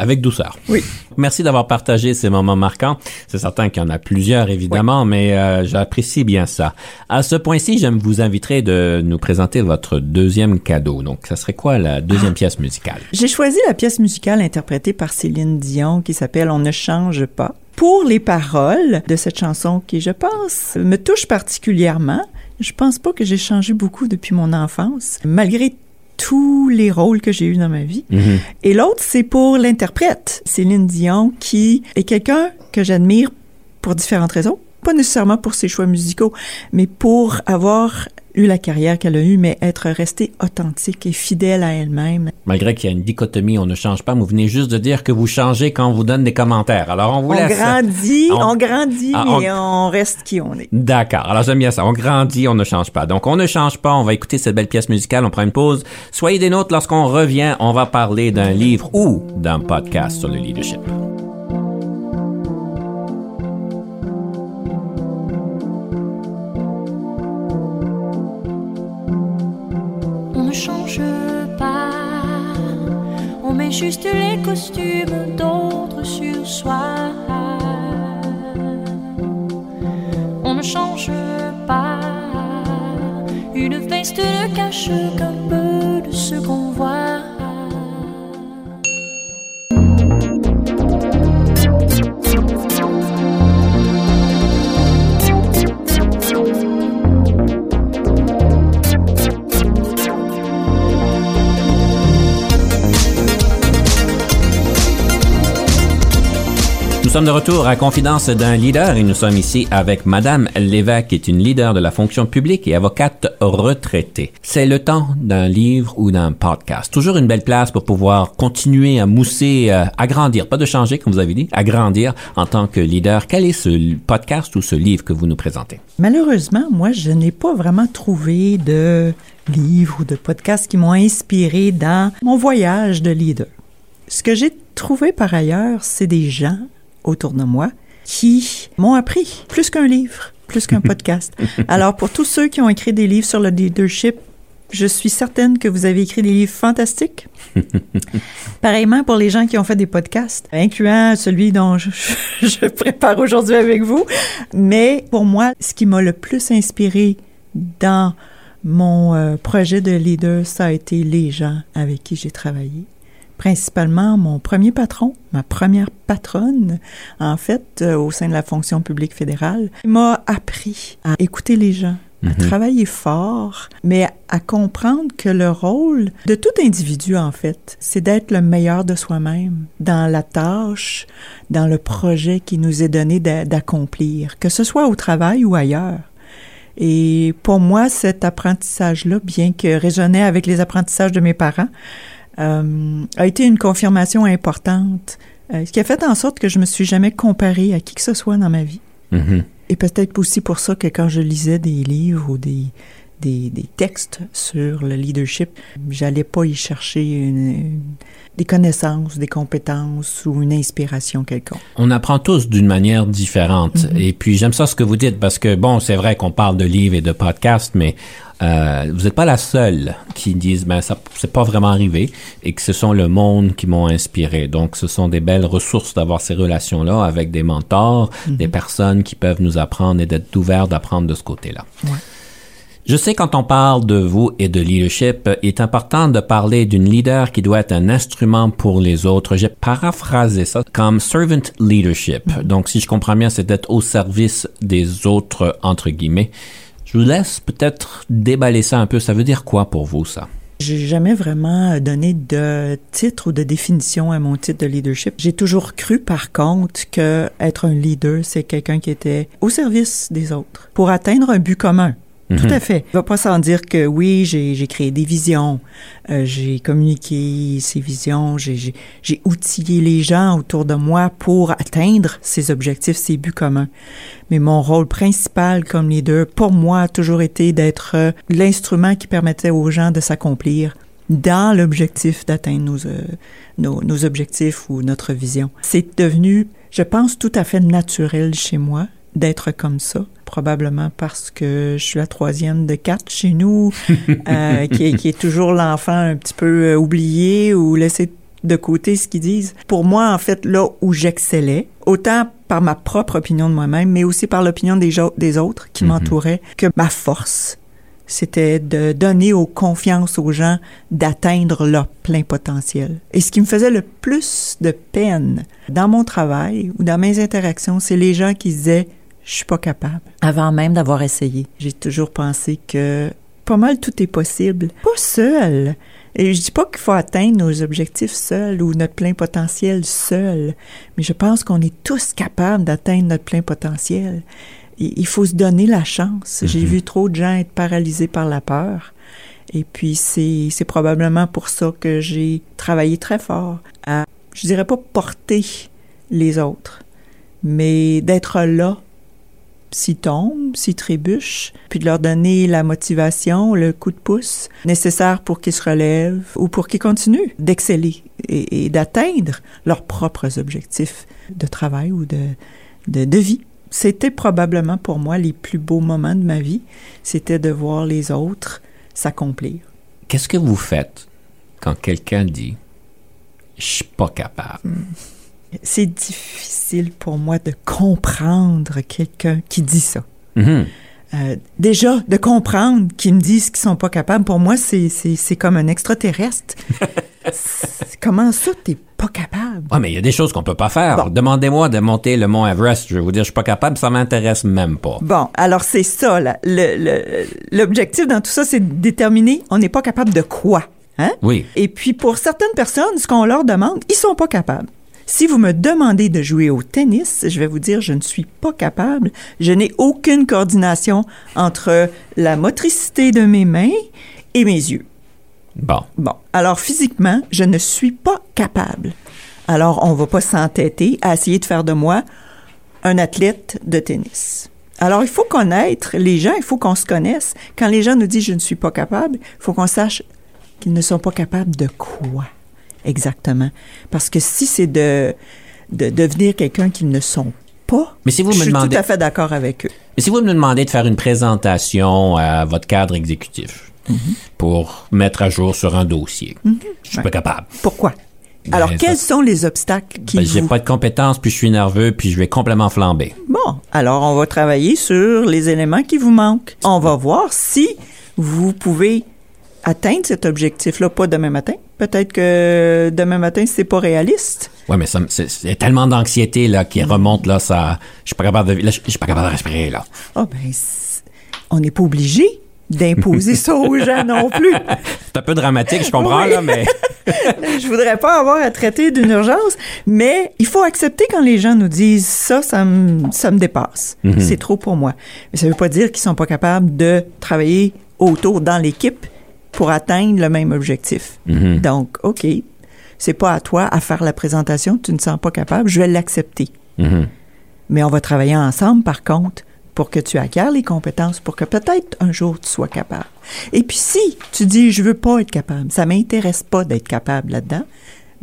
Avec douceur. Oui. Merci d'avoir partagé ces moments marquants. C'est certain qu'il y en a plusieurs, évidemment, mais euh, j'apprécie bien ça. À ce point-ci, j'aime vous inviter de nous présenter votre deuxième cadeau. Donc, ça serait quoi la deuxième pièce musicale? J'ai choisi la pièce musicale interprétée par Céline Dion qui s'appelle On ne change pas. Pour les paroles de cette chanson qui, je pense, me touche particulièrement. Je pense pas que j'ai changé beaucoup depuis mon enfance, malgré tous les rôles que j'ai eus dans ma vie. Mhm. Et l'autre, c'est pour l'interprète, Céline Dion, qui est quelqu'un que j'admire pour différentes raisons. Pas nécessairement pour ses choix musicaux, mais pour avoir eu la carrière qu'elle a eue, mais être restée authentique et fidèle à elle-même. Malgré qu'il y a une dichotomie, on ne change pas, mais vous venez juste de dire que vous changez quand on vous donne des commentaires. Alors, on vous On laisse. grandit, On- on, grandit, Ah, on- mais on... reste qui on est. D'accord. Alors, j'aime bien ça. On grandit, on ne change pas. Donc, on ne change pas. On va écouter cette belle pièce musicale. On prend une pause. Soyez des nôtres. Lorsqu'on revient, on va parler d'un livre ou d'un podcast sur le leadership. Juste les costumes d'autres sur soi. On ne change pas, une veste ne cache qu'un peu de ce qu'on voit. Nous sommes de retour à Confidence d'un leader et nous sommes ici avec Madame Lévesque, qui est une leader de la fonction publique et avocate retraitée. C'est le temps d'un livre ou d'un podcast. Toujours une belle place pour pouvoir continuer à mousser, euh, à grandir, pas de changer comme vous avez dit, à grandir en tant que leader. Quel est ce podcast ou ce livre que vous nous présentez? Malheureusement, moi, je n'ai pas vraiment trouvé de livres ou de podcasts qui m'ont inspiré dans mon voyage de leader. Ce que j'ai trouvé par ailleurs, c'est des gens autour de moi qui m'ont appris plus qu'un livre, plus qu'un podcast. Alors, pour tous ceux qui ont écrit des livres sur le leadership, je suis certaine que vous avez écrit des livres fantastiques. Pareillement pour les gens qui ont fait des podcasts, incluant celui dont je, je prépare aujourd'hui avec vous. Mais pour moi, ce qui m'a le plus inspiré dans mon euh, projet de leader, ça a été les gens avec qui j'ai travaillé. Principalement mon premier patron, ma première patronne, en fait, euh, au sein de la fonction publique fédérale, m'a appris à écouter les gens, à travailler fort, mais à comprendre que le rôle de tout individu, en fait, c'est d'être le meilleur de soi-même dans la tâche, dans le projet qui nous est donné d'a- d'accomplir, que ce soit au travail ou ailleurs. Et pour moi, cet apprentissage-là, bien que résonnait avec les apprentissages de mes parents, euh, a été une confirmation importante, euh, ce qui a fait en sorte que je me suis jamais comparée à qui que ce soit dans ma vie. Mhm. Et peut-être aussi pour ça que quand je lisais des livres ou des, des, des textes sur le leadership, j'allais pas y chercher une- des connaissances, des compétences ou une inspiration quelconque. On apprend tous d'une manière différente. Et puis j'aime ça ce que vous dites parce que bon, c'est vrai qu'on parle de livres et de podcasts, mais euh, vous n'êtes pas la seule qui disent ben ça c'est pas vraiment arrivé et que ce sont le monde qui m'ont inspiré. Donc ce sont des belles ressources d'avoir ces relations là avec des mentors, des personnes qui peuvent nous apprendre et d'être ouverts d'apprendre de ce côté-là. Ouais. Je sais quand on parle de vous et de leadership, il est important de parler d'une leader qui doit être un instrument pour les autres. J'ai paraphrasé ça comme servant leadership. Donc, si je comprends bien, c'est d'être au service des autres, entre guillemets. Je vous laisse peut-être déballer ça un peu. Ça veut dire quoi pour vous, ça? J'ai jamais vraiment donné de titre ou de définition à mon titre de leadership. J'ai toujours cru, par contre, que être un leader, c'est quelqu'un qui était au service des autres pour atteindre un but commun. Tout à fait. Il va pas sans dire que oui, j'ai créé des visions, euh, j'ai communiqué ces visions, j'ai outillé les gens autour de moi pour atteindre ces objectifs, ces buts communs. Mais mon rôle principal comme leader, pour moi, a toujours été d'être euh, l'instrument qui permettait aux gens de s'accomplir dans l'objectif d'atteindre nos, euh, nos, nos objectifs ou notre vision. C'est devenu, je pense, tout à fait naturel chez moi d'être comme ça, probablement parce que je suis la troisième de quatre chez nous, euh, qui, est, qui est toujours l'enfant un petit peu euh, oublié ou laissé de côté ce qu'ils disent. Pour moi, en fait, là où j'excellais, autant par ma propre opinion de moi-même, mais aussi par l'opinion des, des autres qui Mhm. m'entouraient, que ma force, c'était de donner aux confiance aux gens d'atteindre leur plein potentiel. Et ce qui me faisait le plus de peine dans mon travail ou dans mes interactions, c'est les gens qui disaient je suis pas capable avant même d'avoir essayé. J'ai toujours pensé que pas mal tout est possible, pas seul. Et je dis pas qu'il faut atteindre nos objectifs seuls ou notre plein potentiel seul, mais je pense qu'on est tous capables d'atteindre notre plein potentiel. Il il faut se donner la chance. J'ai vu trop de gens être paralysés par la peur. Et puis, c'est c'est probablement pour ça que j'ai travaillé très fort à, je dirais pas porter les autres, mais d'être là s'ils tombent, s'ils trébuchent, puis de leur donner la motivation, le coup de pouce nécessaire pour qu'ils se relèvent ou pour qu'ils continuent d'exceller et, et d'atteindre leurs propres objectifs de travail ou de, de, de vie. C'était probablement pour moi les plus beaux moments de ma vie, c'était de voir les autres s'accomplir. Qu'est-ce que vous faites quand quelqu'un dit je suis pas capable? C'est difficile pour moi de comprendre quelqu'un qui dit ça. Mhm. Euh, déjà, de comprendre qu'ils me disent qu'ils sont pas capables, pour moi, c'est, comme un extraterrestre. Comment ça, t'es pas capable? Ouais, mais il y a des choses qu'on peut pas faire. Bon. Demandez-moi de monter le mont Everest. Je vais vous dire, je suis pas capable, ça m'intéresse même pas. Bon, alors c'est ça, là. L'objectif dans tout ça, c'est de déterminer on n'est pas capable de quoi. Hein? Oui. Et puis pour certaines personnes, ce qu'on leur demande, ils sont pas capables. Si vous me demandez de jouer au tennis, je vais vous dire je ne suis pas capable. Je n'ai aucune coordination entre la motricité de mes mains et mes yeux. Bon. Bon, alors physiquement, je ne suis pas capable. Alors on va pas s'entêter à essayer de faire de moi un athlète de tennis. Alors il faut connaître les gens, il faut qu'on se connaisse. Quand les gens nous disent je ne suis pas capable, il faut qu'on sache qu'ils ne sont pas capables de quoi exactement. Parce que si c'est de, de devenir quelqu'un qu'ils ne sont pas, Mais si vous je me suis demandez- tout à fait d'accord avec eux. Mais si vous me demandez de faire une présentation à votre cadre exécutif pour mettre à jour sur un dossier, je suis pas capable. Pourquoi? Ben, Alors, ça- quels sont les obstacles qui Ben, j'ai vous pas de compétences, puis je suis nerveux, puis je vais complètement flamber. Bon, alors on va travailler sur les éléments qui vous manquent. On va voir si vous pouvez atteindre cet objectif-là, pas demain matin. Peut-être que demain matin, c'est pas réaliste. Ouais, mais me- c'est, c'est tellement d'anxiété là qui remonte là, ça, je suis pas capable de, là, je suis pas capable de respirer là. Ah ben, on n'est pas obligé d'imposer ça aux gens non plus. C'est un peu dramatique, je comprends Oui. là, mais Je voudrais pas avoir à traiter d'une urgence, mais il faut accepter quand les gens nous disent ça, ça me, ça me dépasse. C'est trop pour moi. Mais ça veut pas dire qu'ils sont pas capables de travailler autour dans l'équipe pour atteindre le même objectif. Donc, OK, c'est pas à toi à faire la présentation, tu ne te sens pas capable, je vais l'accepter. Mhm. Mais on va travailler ensemble, par contre, pour que tu acquières les compétences, pour que peut-être un jour tu sois capable. Et puis si tu dis je veux pas être capable, ça m'intéresse pas d'être capable là-dedans,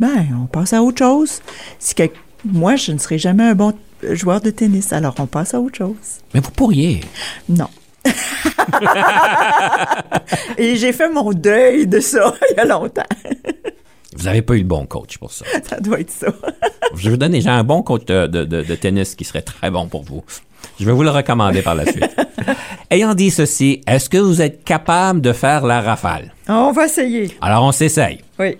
ben on passe à autre chose. Si que, moi je ne serai jamais un bon joueur de tennis, alors on passe à autre chose. Mais vous pourriez. Non. Et j'ai fait mon deuil de ça il y a longtemps. Vous n'avez pas eu le bon coach pour ça. Ça doit être ça. Je vous donner j'ai un bon coach de- de tennis qui serait très bon pour vous. Je vais vous le recommander par la suite. Ayant dit ceci, est-ce que vous êtes capable de faire la rafale? On va essayer. Alors on s'essaye. Oui.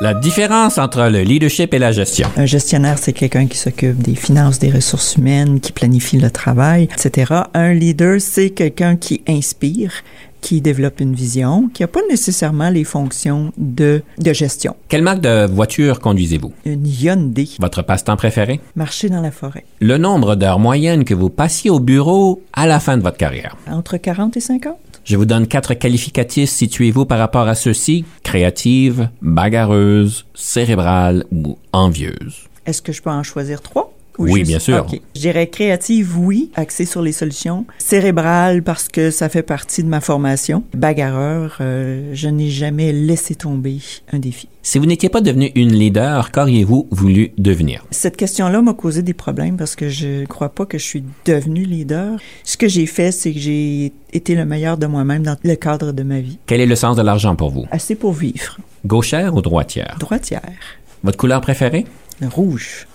La différence entre le leadership et la gestion. Un gestionnaire, c'est quelqu'un qui s'occupe des finances, des ressources humaines, qui planifie le travail, etc. Un leader, c'est quelqu'un qui inspire, qui développe une vision, qui n'a pas nécessairement les fonctions de, de gestion. Quelle marque de voiture conduisez-vous? Une Hyundai, Votre passe-temps préféré? marcher dans la forêt, Le nombre d'heures moyennes que vous passiez au bureau à la fin de votre carrière? entre 40 et 50. Je vous donne quatre qualificatifs. Situez-vous par rapport à ceux-ci. Créative, bagarreuse, cérébrale ou envieuse. Est-ce que je peux en choisir trois? Oui, bien sûr. Je dirais créative, oui, axée sur les solutions. Cérébrale, parce que ça fait partie de ma formation. Bagarreur, euh, je n'ai jamais laissé tomber un défi. Si vous n'étiez pas devenu une leader, qu'auriez-vous voulu devenir? Cette question-là m'a causé des problèmes parce que je ne crois pas que je suis devenue leader. Ce que j'ai fait, c'est que j'ai été le meilleur de moi-même dans le cadre de ma vie. Quel est le sens de l'argent pour vous? Assez pour vivre. Gauchère ou droitière? Droitière. Votre couleur préférée? Rouge.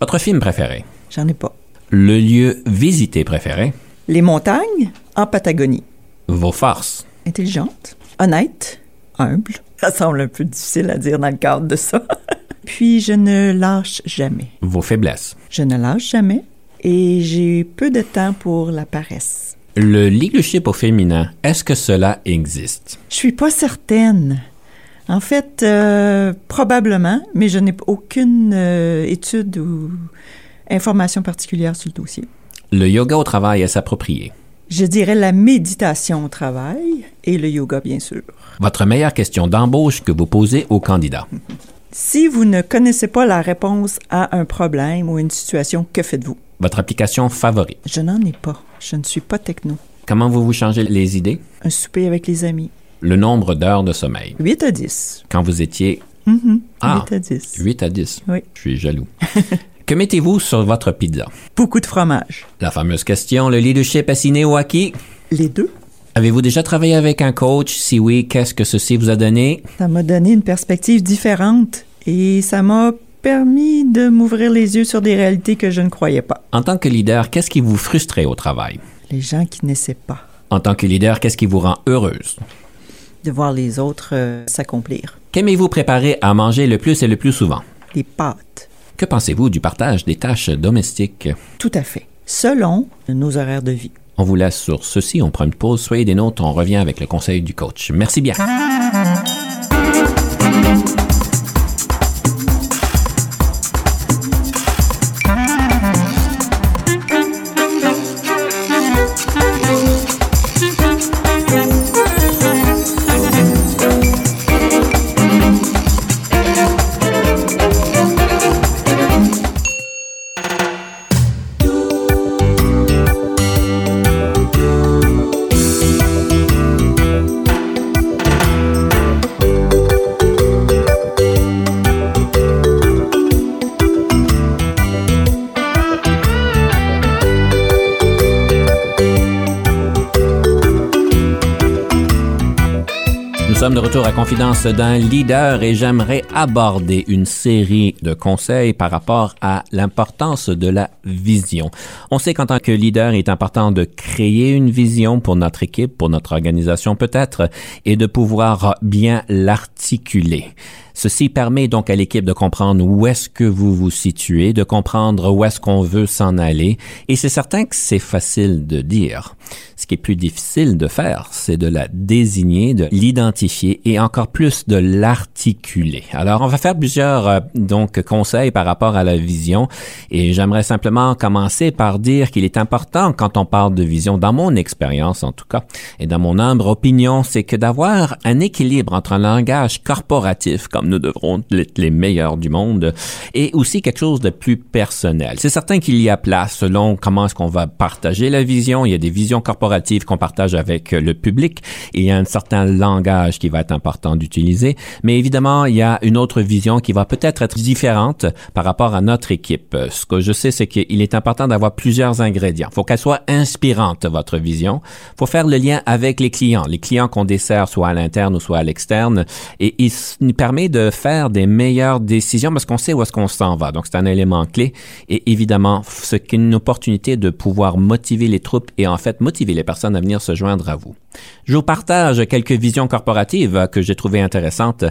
Votre film préféré? J'en ai pas. Le lieu visité préféré? Les montagnes en Patagonie. Vos forces? Intelligente, honnête, humble. Ça semble un peu difficile à dire dans le cadre de ça. Puis je ne lâche jamais. Vos faiblesses? Je ne lâche jamais et j'ai peu de temps pour la paresse. Le leadership au féminin, est-ce que cela existe? Je suis pas certaine. En fait, euh, probablement, mais je n'ai aucune euh, étude ou information particulière sur le dossier. Le yoga au travail est approprié. Je dirais la méditation au travail et le yoga, bien sûr. Votre meilleure question d'embauche que vous posez aux candidats. Si vous ne connaissez pas la réponse à un problème ou une situation, que faites-vous? Votre application favorite. Je n'en ai pas. Je ne suis pas techno. Comment vous vous changez les idées? Un souper avec les amis. Le nombre d'heures de sommeil. 8 à 10. Quand vous étiez Mhm. Ah. 8 à 10. 8 à 10. Oui. Je suis jaloux. que mettez-vous sur votre pizza? Beaucoup de fromage. La fameuse question, le leadership assigné ou acquis? Les deux. Avez-vous déjà travaillé avec un coach? Si oui, qu'est-ce que ceci vous a donné? Ça m'a donné une perspective différente et ça m'a permis de m'ouvrir les yeux sur des réalités que je ne croyais pas. En tant que leader, qu'est-ce qui vous frustrait au travail? Les gens qui n'essaient pas En tant que leader, qu'est-ce qui vous rend heureuse? De voir les autres euh, s'accomplir. Qu'aimez-vous préparer à manger le plus et le plus souvent? Les pâtes. Que pensez-vous du partage des tâches domestiques? Tout à fait. Selon nos horaires de vie. On vous laisse sur ceci, on prend une pause, soyez des nôtres, on revient avec le conseil du coach. Merci bien. Confidence d'un leader et j'aimerais aborder une série de conseils par rapport à l'importance de la vision. On sait qu'en tant que leader, il est important de créer une vision pour notre équipe, pour notre organisation peut-être, et de pouvoir bien l'articuler. Ceci permet donc à l'équipe de comprendre où est-ce que vous vous situez, de comprendre où est-ce qu'on veut s'en aller, et c'est certain que c'est facile de dire. Ce qui est plus difficile de faire, c'est de la désigner, de l'identifier et encore plus de l'articuler. Alors, on va faire plusieurs euh, donc conseils par rapport à la vision et j'aimerais simplement commencer par dire qu'il est important quand on parle de vision, dans mon expérience en tout cas, et dans mon humble opinion, c'est que d'avoir un équilibre entre un langage corporatif, comme nous devrons être les meilleurs du monde, et aussi quelque chose de plus personnel. C'est certain qu'il y a place selon comment est-ce qu'on va partager la vision. Il y a des visions corporatives qu'on partage avec le public il y a un certain langage qui va être important d'utiliser. Mais évidemment, il y a une autre vision qui va peut-être être différente par rapport à notre équipe. Ce que je sais, c'est qu'il est important d'avoir plusieurs ingrédients. Il faut qu'elle soit inspirante, votre vision. Il faut faire le lien avec les clients, les clients qu'on dessert soit à l'interne ou soit à l'externe. Et il nous permet de faire des meilleures décisions parce qu'on sait où est-ce qu'on s'en va. Donc, c'est un élément clé. Et évidemment, ce qui est une opportunité de pouvoir motiver les troupes et en fait les personnes à venir se joindre à vous. Je vous partage quelques visions corporatives que j'ai trouvées intéressantes.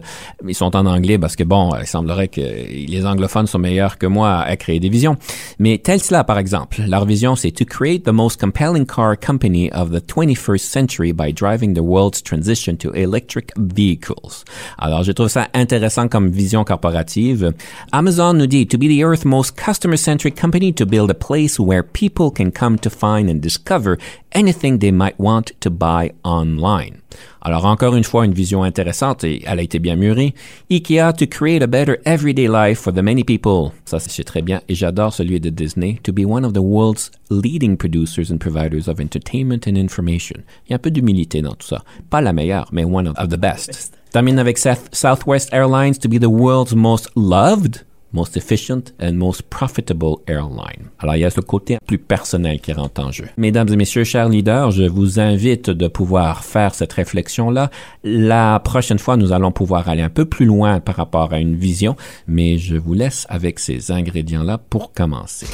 Ils sont en anglais parce que bon, il semblerait que les anglophones sont meilleurs que moi à créer des visions. Mais Tesla, par exemple, leur vision, c'est to create the most compelling car company of the 21st century by driving the world's transition to electric vehicles. Alors, je trouve ça intéressant comme vision corporative. Amazon nous dit to be the earth's most customer-centric company to build a place where people can come to find and discover anything they might want to buy online. Alors encore une fois, une vision intéressante et elle a été bien mûrie. IKEA to create a better everyday life for the many people. Ça, c'est très bien. Et j'adore celui de Disney. To be one of the world's leading producers and providers of entertainment and information. Il y a un peu d'humilité dans tout ça. Pas la meilleure, mais one of, the best. Termine avec Southwest Airlines to be the world's most loved most efficient and most profitable airline. Alors, il y a ce côté plus personnel qui rentre en jeu. Mesdames et messieurs, chers leaders, je vous invite de pouvoir faire cette réflexion-là. La prochaine fois, nous allons pouvoir aller un peu plus loin par rapport à une vision, mais je vous laisse avec ces ingrédients-là pour commencer.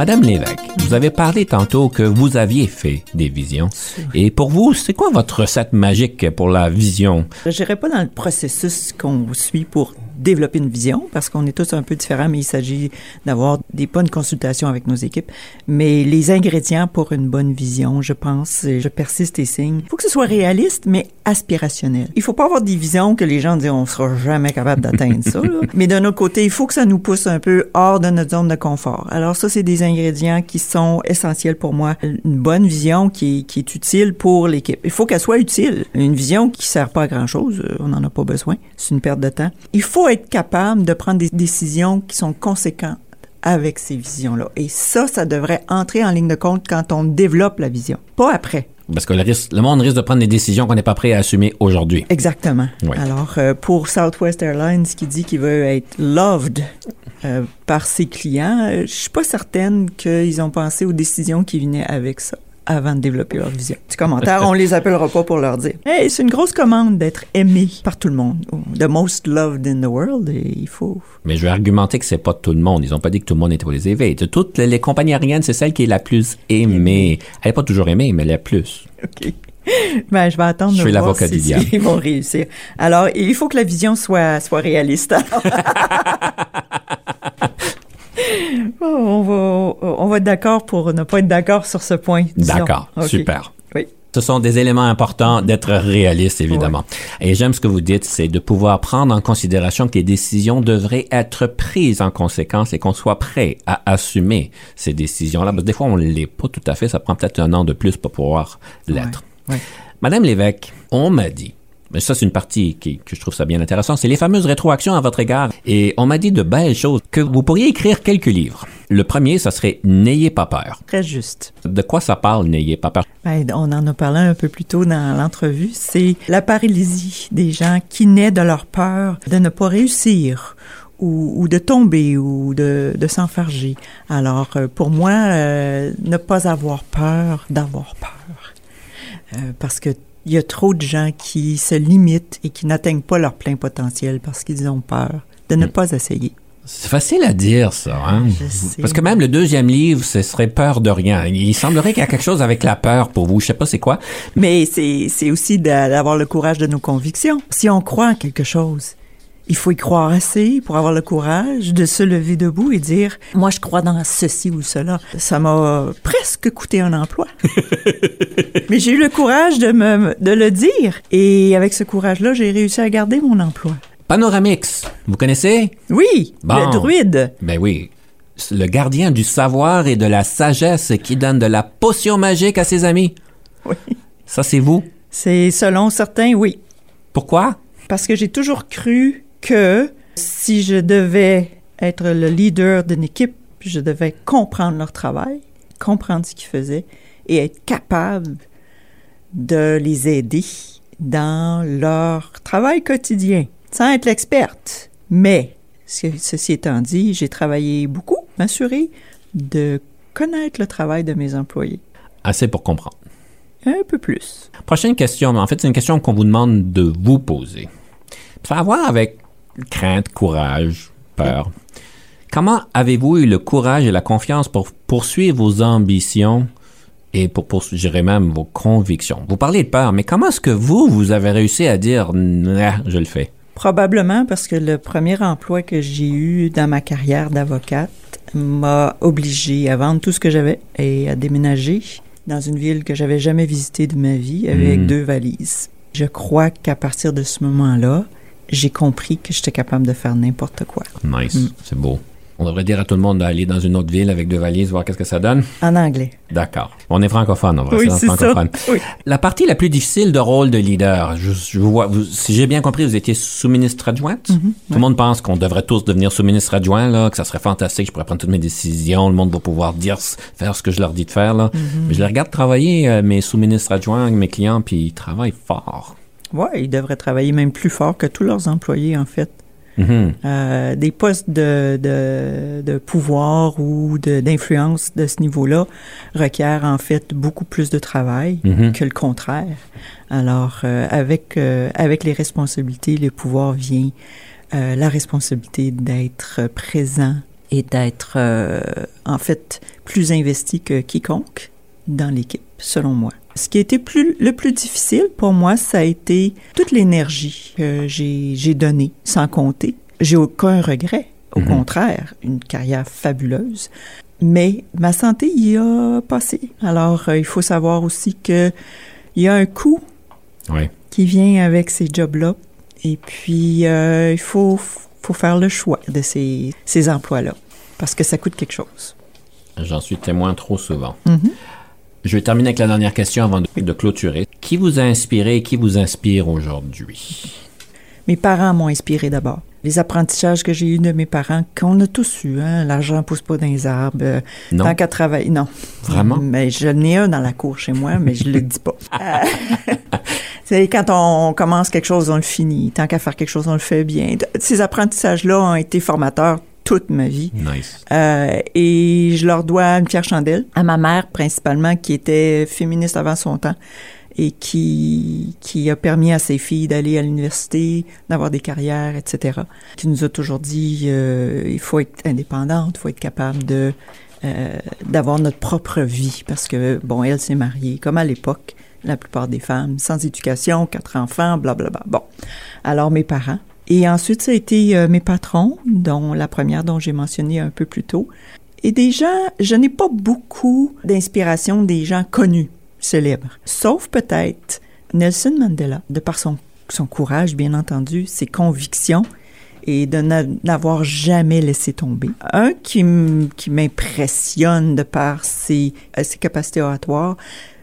Madame Lévesque, vous avez parlé tantôt que vous aviez fait des visions. Et pour vous, c'est quoi votre recette magique pour la vision? Je n'irai pas dans le processus qu'on suit pour développer une vision parce qu'on est tous un peu différents, mais il s'agit d'avoir des bonnes consultations avec nos équipes. Mais les ingrédients pour une bonne vision, je pense, je persiste et signe. Il faut que ce soit réaliste, mais aspirationnel. Il faut pas avoir des visions que les gens disent on sera jamais capable d'atteindre ça. Mais d'un autre côté, il faut que ça nous pousse un peu hors de notre zone de confort. Alors ça, c'est des ingrédients qui sont essentiels pour moi. Une bonne vision qui est, qui est utile pour l'équipe. Il faut qu'elle soit utile. Une vision qui sert pas à grand chose, on n'en a pas besoin. C'est une perte de temps. Il faut être capable de prendre des décisions qui sont conséquentes avec ces visions-là. Et ça, ça devrait entrer en ligne de compte quand on développe la vision, pas après. Parce que le, risque, le monde risque de prendre des décisions qu'on n'est pas prêt à assumer aujourd'hui. Exactement. Alors, euh, pour Southwest Airlines, qui dit qu'il veut être loved euh, par ses clients, euh, je suis pas certaine qu'ils ont pensé aux décisions qui venaient avec ça avant de développer leur vision. Petit commentaire, on les appellera pas pour leur dire. Hey, c'est une grosse commande d'être aimé par tout le monde. The most loved in the world, et il faut. Mais je vais argumenter que c'est pas tout le monde. Ils ont pas dit que tout le monde était pour les éveiller. De toutes les, compagnies aériennes, c'est celle qui est la plus aimée. Elle est pas toujours aimée, mais la plus. OK. Ben, je vais attendre je de voir si, si ils vont réussir. Alors, il faut que la vision soit, soit réaliste. on, va, on va être d'accord pour ne pas être d'accord sur ce point. D'accord, super. Oui. Ce sont des éléments importants d'être réaliste, évidemment. Et j'aime ce que vous dites, c'est de pouvoir prendre en considération que les décisions devraient être prises en conséquence et qu'on soit prêt à assumer ces décisions-là. Parce que des fois, on ne l'est pas tout à fait. Ça prend peut-être un an de plus pour pouvoir l'être. Madame l'évêque, on m'a dit mais ça, c'est une partie qui, que je trouve ça bien intéressant. C'est les fameuses rétroactions à votre égard. Et on m'a dit de belles choses, que vous pourriez écrire quelques livres. Le premier, ça serait N'ayez pas peur. Très juste. De quoi ça parle, N'ayez pas peur? Ben, on en a parlé un peu plus tôt dans l'entrevue. C'est la paralysie des gens qui naît de leur peur de ne pas réussir ou, de tomber ou de, de s'enfarger. Alors, euh, pour moi, euh, ne pas avoir peur d'avoir peur. Euh, parce que il y a trop de gens qui se limitent et qui n'atteignent pas leur plein potentiel parce qu'ils ont peur de ne pas essayer. C'est facile à dire, ça. Hein? Parce que même le deuxième livre, ce serait peur de rien. Il semblerait qu'il y a quelque chose avec la peur pour vous. Je sais pas c'est quoi. Mais c'est aussi d'a- d'avoir le courage de nos convictions. Si on croit en quelque chose, il faut y croire assez pour avoir le courage de se lever debout et dire moi je crois dans ceci ou cela. Ça m'a presque coûté un emploi. Mais j'ai eu le courage de me de le dire et avec ce courage-là, j'ai réussi à garder mon emploi. Panoramix, vous connaissez? Oui, Bon. le druide. Ben oui. Le gardien du savoir et de la sagesse qui donne de la potion magique à ses amis. Oui. Ça, c'est vous? C'est selon certains, oui. Pourquoi? Parce que j'ai toujours cru que si je devais être le leader d'une équipe, je devais comprendre leur travail, comprendre ce qu'ils faisaient et être capable de les aider dans leur travail quotidien, sans être l'experte. Mais, ce- ceci étant dit, j'ai travaillé beaucoup, m'assurer de connaître le travail de mes employés. Assez pour comprendre. Un peu plus. Prochaine question, mais en fait, c'est une question qu'on vous demande de vous poser. Ça a à voir avec crainte, courage, peur. Comment avez-vous eu le courage et la confiance pour poursuivre vos ambitions et pour poursuivre, même, vos convictions? Vous parlez de peur, mais comment est-ce que vous, vous avez réussi à dire, Nah, je le fais? Probablement parce que le premier emploi que j'ai eu dans ma carrière d'avocate m'a obligé à vendre tout ce que j'avais et à déménager dans une ville que j'avais jamais visitée de ma vie avec Mm. deux valises. Je crois qu'à partir de ce moment-là, j'ai compris que j'étais capable de faire n'importe quoi. Nice, Mm. c'est beau. On devrait dire à tout le monde d'aller dans une autre ville avec deux valises, voir qu'est-ce que ça donne. En anglais. D'accord. On est francophone, on va rester c'est ça. francophone. Oui. La partie la plus difficile de rôle de leader, je, je vois, vous- si j'ai bien compris, vous étiez sous-ministre adjointe? Tout le monde pense qu'on devrait tous devenir sous-ministre adjoint, là, que ça serait fantastique, je pourrais prendre toutes mes décisions, le monde va pouvoir dire, faire ce que je leur dis de faire, là. Mais je les regarde travailler, euh, mes sous-ministres adjoints, mes clients, puis ils travaillent fort. Ouais, ils devraient travailler même plus fort que tous leurs employés, en fait. Mhm. Euh, des postes de, de, de pouvoir ou d'influence de, ce niveau-là requièrent en fait beaucoup plus de travail Mhm. que le contraire. Alors, euh, avec, euh, avec les responsabilités, le pouvoir vient euh, la responsabilité d'être présent et d'être euh, en fait plus investi que quiconque dans l'équipe, selon moi. Ce qui a été plus, le plus difficile pour moi, ça a été toute l'énergie que j'ai donnée, sans compter. J'ai aucun regret. Au Mhm. contraire, une carrière fabuleuse. Mais ma santé y a passé. Alors, euh, il faut savoir aussi que il y a un coût Ouais. qui vient avec ces jobs-là. Et puis, euh, il faut, faut faire le choix de ces, ces emplois-là. Parce que ça coûte quelque chose. J'en suis témoin trop souvent. Mhm. Je vais terminer avec la dernière question avant de, de clôturer. Qui vous a inspiré et qui vous inspire aujourd'hui? Mes parents m'ont inspiré d'abord. Les apprentissages que j'ai eus de mes parents, qu'on a tous eu, hein, l'argent pousse pas dans les arbres. euh, Non? Tant qu'à travailler, non. Vraiment? Mais je n'ai un dans la cour chez moi, mais je le dis pas. C'est quand on commence quelque chose, on le finit. Tant qu'à faire quelque chose, on le fait bien. Ces apprentissages-là ont été formateurs toute ma vie. Nice. Euh, et je leur dois une Pierre Chandelle, à ma mère principalement, qui était féministe avant son temps et qui, qui a permis à ses filles d'aller à l'université, d'avoir des carrières, etc. Qui nous a toujours dit, euh, il faut être indépendante, il faut être capable de euh, d'avoir notre propre vie, parce que, bon, elle s'est mariée, comme à l'époque, la plupart des femmes, sans éducation, quatre enfants, blablabla. Bon, alors mes parents. Et ensuite, ça a été euh, mes patrons, dont la première dont j'ai mentionné un peu plus tôt. Et des gens, je n'ai pas beaucoup d'inspiration des gens connus, célèbres. Sauf peut-être Nelson Mandela, de par son, son courage, bien entendu, ses convictions et de n'a- n'avoir jamais laissé tomber. Un qui m'impressionne de par ses, euh, ses capacités oratoires,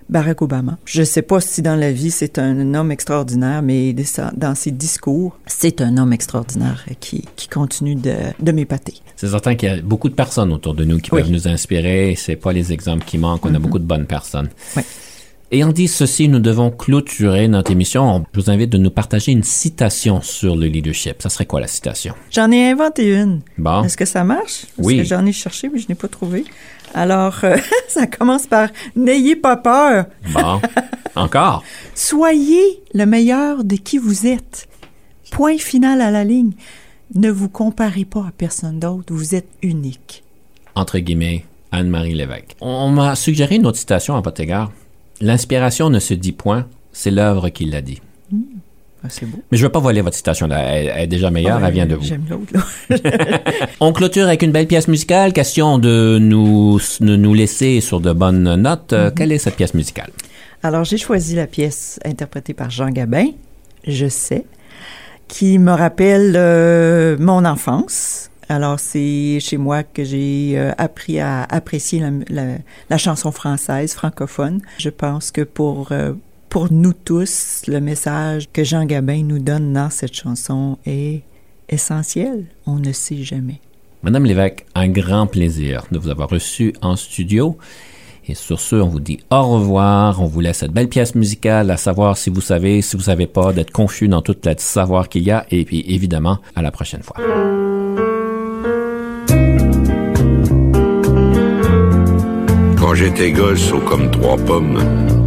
Barack Obama. Je ne sais pas si dans la vie c'est un homme extraordinaire, mais dans ses discours, c'est un homme extraordinaire qui, qui continue de, de m'épater. C'est certain qu'il y a beaucoup de personnes autour de nous qui Oui. peuvent nous inspirer. C'est pas les exemples qui manquent. On a beaucoup de bonnes personnes. Oui. Ayant dit ceci, nous devons clôturer notre émission. Je vous invite de nous partager une citation sur le leadership. Ça serait quoi la citation? J'en ai inventé une. Bon. Est-ce que ça marche? Parce Oui. j'en ai cherché, mais je n'ai pas trouvé. Alors, euh, ça commence par N'ayez pas peur. Bon. Encore? Soyez le meilleur de qui vous êtes. Point final à la ligne. ne vous comparez pas à personne d'autre, vous êtes unique. Entre guillemets, Anne-Marie Lévesque. On m'a suggéré une autre citation à votre égard. L'inspiration ne se dit point, c'est l'œuvre qui l'a dit. Ah, c'est beau. Mais je ne veux pas voler votre citation, là. Elle, elle est déjà meilleure, Ah, elle vient de vous. J'aime l'autre. On clôture avec une belle pièce musicale. Question de nous, de nous laisser sur de bonnes notes. Euh, Quelle est cette pièce musicale? Alors, j'ai choisi la pièce interprétée par Jean Gabin, Je sais, qui me rappelle euh, mon enfance. Alors, c'est chez moi que j'ai euh, appris à apprécier la, la- la chanson française, francophone. Je pense que pour, euh, pour nous tous, le message que Jean Gabin nous donne dans cette chanson est essentiel. On ne sait jamais. Madame Lévesque, un grand plaisir de vous avoir reçu en studio. Et sur ce, on vous dit au revoir. On vous laisse cette belle pièce musicale à savoir si vous savez, si vous savez pas, d'être confus dans toute la savoir qu'il y a. Et puis, évidemment, à la prochaine fois. Quand j'étais gosse, haut comme trois pommes,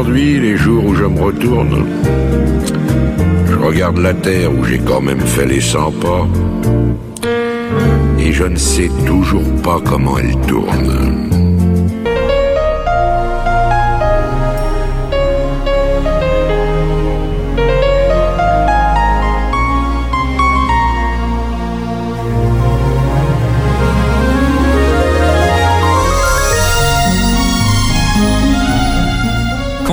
Aujourd'hui, les jours où je me retourne, je regarde la terre où j'ai quand même fait les 100 pas, et je ne sais toujours pas comment elle tourne.